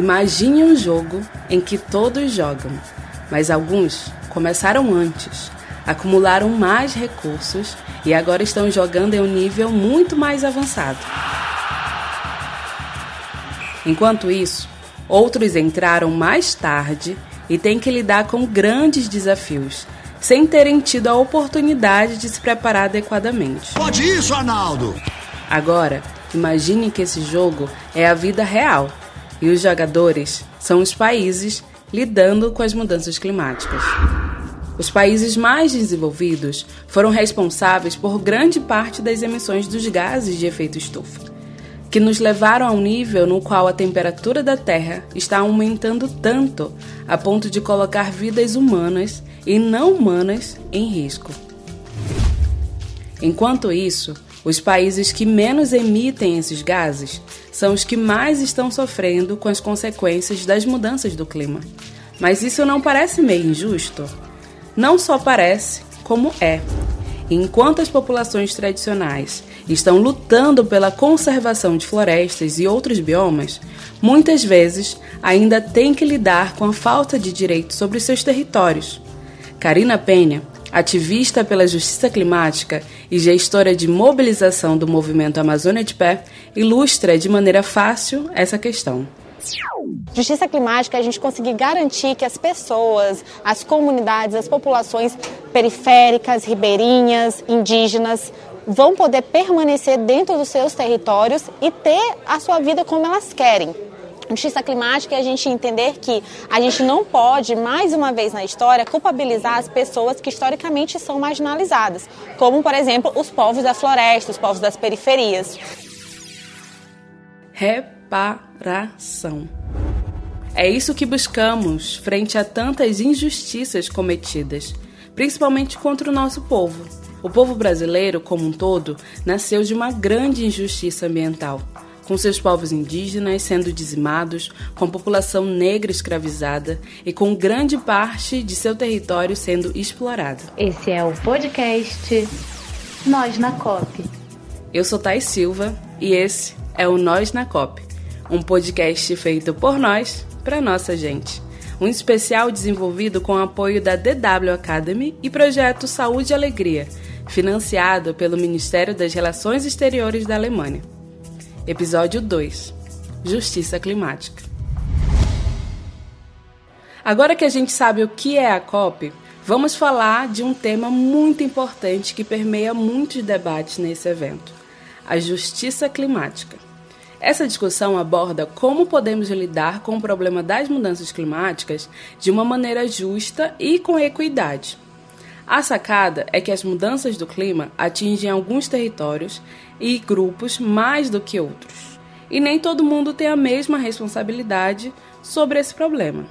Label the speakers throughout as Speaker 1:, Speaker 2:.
Speaker 1: Imagine um jogo em que todos jogam, mas alguns começaram antes, acumularam mais recursos e agora estão jogando em um nível muito mais avançado. Enquanto isso, outros entraram mais tarde e têm que lidar com grandes desafios, sem terem tido a oportunidade de se preparar adequadamente.
Speaker 2: Pode isso, Arnaldo!
Speaker 1: Agora, imagine que esse jogo é a vida real e os jogadores são os países lidando com as mudanças climáticas. Os países mais desenvolvidos foram responsáveis por grande parte das emissões dos gases de efeito estufa, que nos levaram a um nível no qual a temperatura da Terra está aumentando tanto a ponto de colocar vidas humanas e não humanas em risco. Enquanto isso, os países que menos emitem esses gases são os que mais estão sofrendo com as consequências das mudanças do clima. Mas isso não parece meio injusto? Não só parece, como é. Enquanto as populações tradicionais estão lutando pela conservação de florestas e outros biomas, muitas vezes ainda têm que lidar com a falta de direitos sobre seus territórios. Karina Penha ativista pela justiça climática e gestora de mobilização do movimento Amazônia de Pé, ilustra de maneira fácil essa questão.
Speaker 3: Justiça climática é a gente conseguir garantir que as pessoas, as comunidades, as populações periféricas, ribeirinhas, indígenas, vão poder permanecer dentro dos seus territórios e ter a sua vida como elas querem. Justiça climática é a gente entender que a gente não pode, mais uma vez na história, culpabilizar as pessoas que historicamente são marginalizadas, como, por exemplo, os povos da floresta, os povos das periferias.
Speaker 1: Reparação. É isso que buscamos frente a tantas injustiças cometidas, principalmente contra o nosso povo. O povo brasileiro, como um todo, nasceu de uma grande injustiça ambiental com seus povos indígenas sendo dizimados, com a população negra escravizada e com grande parte de seu território sendo explorado.
Speaker 4: Esse é o podcast Nós na COP.
Speaker 1: Eu sou Thais Silva e esse é o Nós na COP, um podcast feito por nós, para nossa gente. Um especial desenvolvido com o apoio da DW Academy e projeto Saúde e Alegria, financiado pelo Ministério das Relações Exteriores da Alemanha. Episódio 2 Justiça Climática. Agora que a gente sabe o que é a COP, vamos falar de um tema muito importante que permeia muitos debates nesse evento: a justiça climática. Essa discussão aborda como podemos lidar com o problema das mudanças climáticas de uma maneira justa e com equidade. A sacada é que as mudanças do clima atingem alguns territórios e grupos mais do que outros. E nem todo mundo tem a mesma responsabilidade sobre esse problema.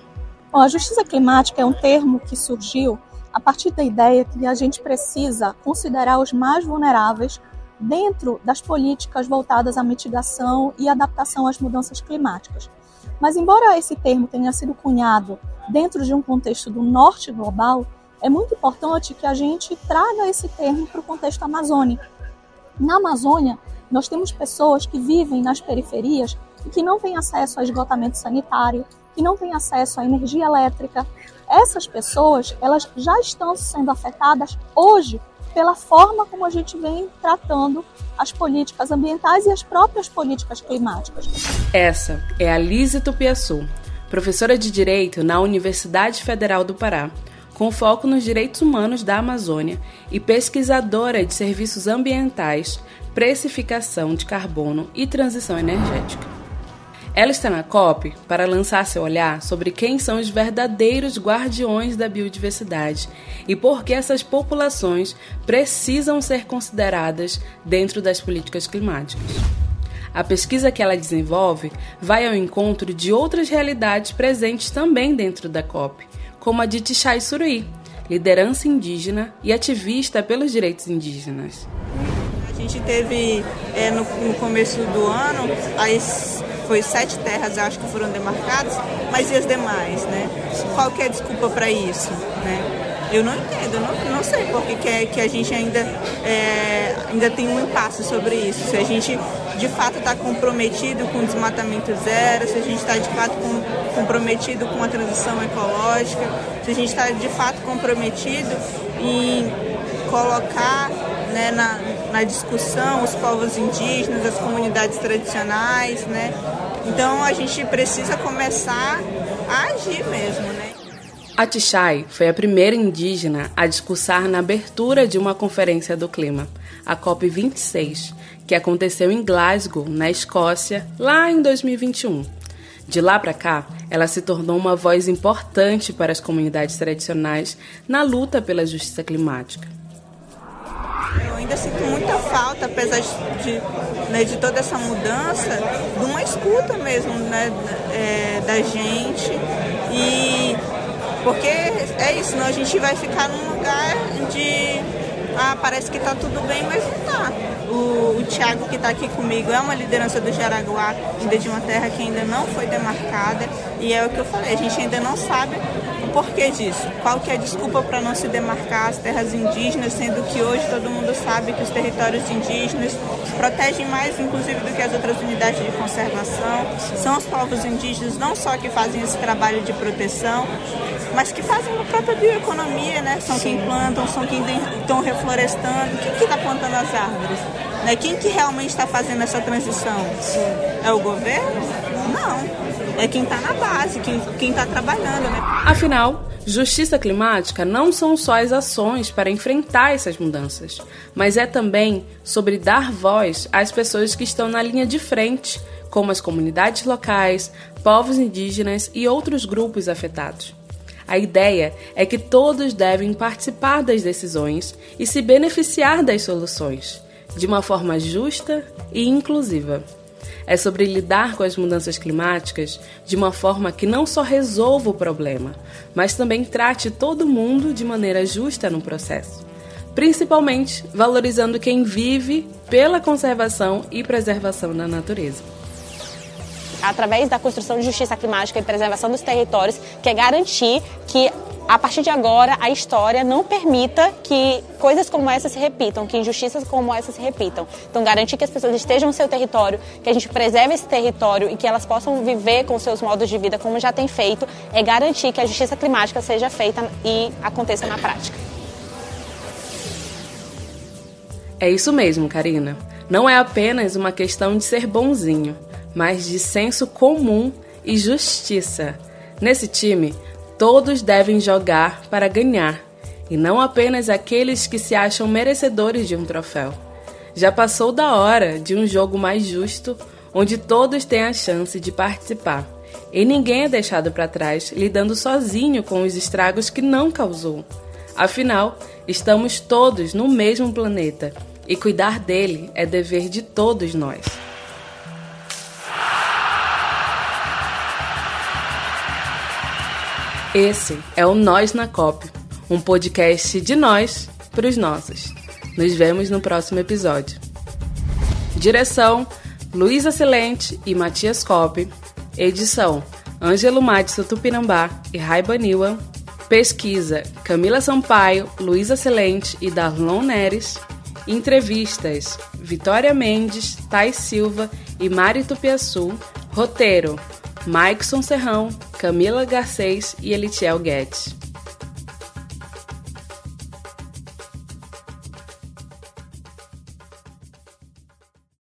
Speaker 5: Bom, a justiça climática é um termo que surgiu a partir da ideia que a gente precisa considerar os mais vulneráveis dentro das políticas voltadas à mitigação e adaptação às mudanças climáticas. Mas, embora esse termo tenha sido cunhado dentro de um contexto do norte global, é muito importante que a gente traga esse termo para o contexto amazônico. Na Amazônia, nós temos pessoas que vivem nas periferias e que não têm acesso a esgotamento sanitário, que não têm acesso à energia elétrica. Essas pessoas, elas já estão sendo afetadas hoje pela forma como a gente vem tratando as políticas ambientais e as próprias políticas climáticas.
Speaker 1: Essa é a Lise Tupiaçu, professora de Direito na Universidade Federal do Pará, com foco nos direitos humanos da Amazônia e pesquisadora de serviços ambientais, precificação de carbono e transição energética. Ela está na COP para lançar seu olhar sobre quem são os verdadeiros guardiões da biodiversidade e por que essas populações precisam ser consideradas dentro das políticas climáticas. A pesquisa que ela desenvolve vai ao encontro de outras realidades presentes também dentro da COP, como a de Tichai Suruí, liderança indígena e ativista pelos direitos indígenas.
Speaker 6: A gente teve é, no, no, começo do ano, as, foi sete terras, acho que foram demarcadas, mas e as demais, né? Qual que é a desculpa para isso, né? Eu não entendo, não, não sei porque que, é, que a gente ainda, é, ainda tem um impasse sobre isso. Se a gente de fato está comprometido com o desmatamento zero, se a gente está de fato com, comprometido com a transição ecológica, se a gente está de fato comprometido em colocar né, na, na discussão os povos indígenas, as comunidades tradicionais, né? Então a gente precisa começar a agir mesmo, né?
Speaker 1: A Tichai foi a primeira indígena a discursar na abertura de uma conferência do clima, a COP26, que aconteceu em Glasgow, na Escócia, lá em 2021. De lá para cá, ela se tornou uma voz importante para as comunidades tradicionais na luta pela justiça climática.
Speaker 6: Eu ainda sinto muita falta, apesar de, né, de toda essa mudança, de uma escuta mesmo né, é, da gente. E porque é isso, não, a gente vai ficar num lugar de ah, parece que está tudo bem, mas não está. O, o Tiago que está aqui comigo é uma liderança do Jaraguá, ainda de uma terra que ainda não foi demarcada, e é o que eu falei, a gente ainda não sabe por que disso? Qual que é a desculpa para não se demarcar as terras indígenas, sendo que hoje todo mundo sabe que os territórios indígenas protegem mais, inclusive, do que as outras unidades de conservação. São os povos indígenas não só que fazem esse trabalho de proteção, mas que fazem a própria bioeconomia, né? São Sim. quem plantam, são quem estão reflorestando. Quem está plantando as árvores? Né? Quem que realmente está fazendo essa transição? Sim. É o governo? Não é quem está na base, quem está trabalhando. Né?
Speaker 1: Afinal, justiça climática não são só as ações para enfrentar essas mudanças, mas é também sobre dar voz às pessoas que estão na linha de frente, como as comunidades locais, povos indígenas e outros grupos afetados. A ideia é que todos devem participar das decisões e se beneficiar das soluções, de uma forma justa e inclusiva é sobre lidar com as mudanças climáticas de uma forma que não só resolva o problema, mas também trate todo mundo de maneira justa no processo. Principalmente valorizando quem vive pela conservação e preservação da natureza
Speaker 3: através da construção de justiça climática e preservação dos territórios, que é garantir que a partir de agora, a história não permita que coisas como essa se repitam, que injustiças como essa se repitam. Então, garantir que as pessoas estejam no seu território, que a gente preserve esse território e que elas possam viver com seus modos de vida como já tem feito, é garantir que a justiça climática seja feita e aconteça na prática.
Speaker 1: É isso mesmo, Karina. Não é apenas uma questão de ser bonzinho, mas de senso comum e justiça. Nesse time, Todos devem jogar para ganhar, e não apenas aqueles que se acham merecedores de um troféu. Já passou da hora de um jogo mais justo, onde todos têm a chance de participar, e ninguém é deixado para trás lidando sozinho com os estragos que não causou. Afinal, estamos todos no mesmo planeta, e cuidar dele é dever de todos nós. Esse é o Nós na COP, um podcast de nós para os nossos. Nos vemos no próximo episódio. Direção: Luísa Celente e Matias Cop. Edição: Ângelo Madison Tupinambá e Raiba Niwa. Pesquisa: Camila Sampaio, Luísa Celente e Darlon Neres. Entrevistas: Vitória Mendes, Thais Silva e Mari Tupiaçu. Roteiro: Maikson Serrão, Camila Garcês e Elitiel Guedes.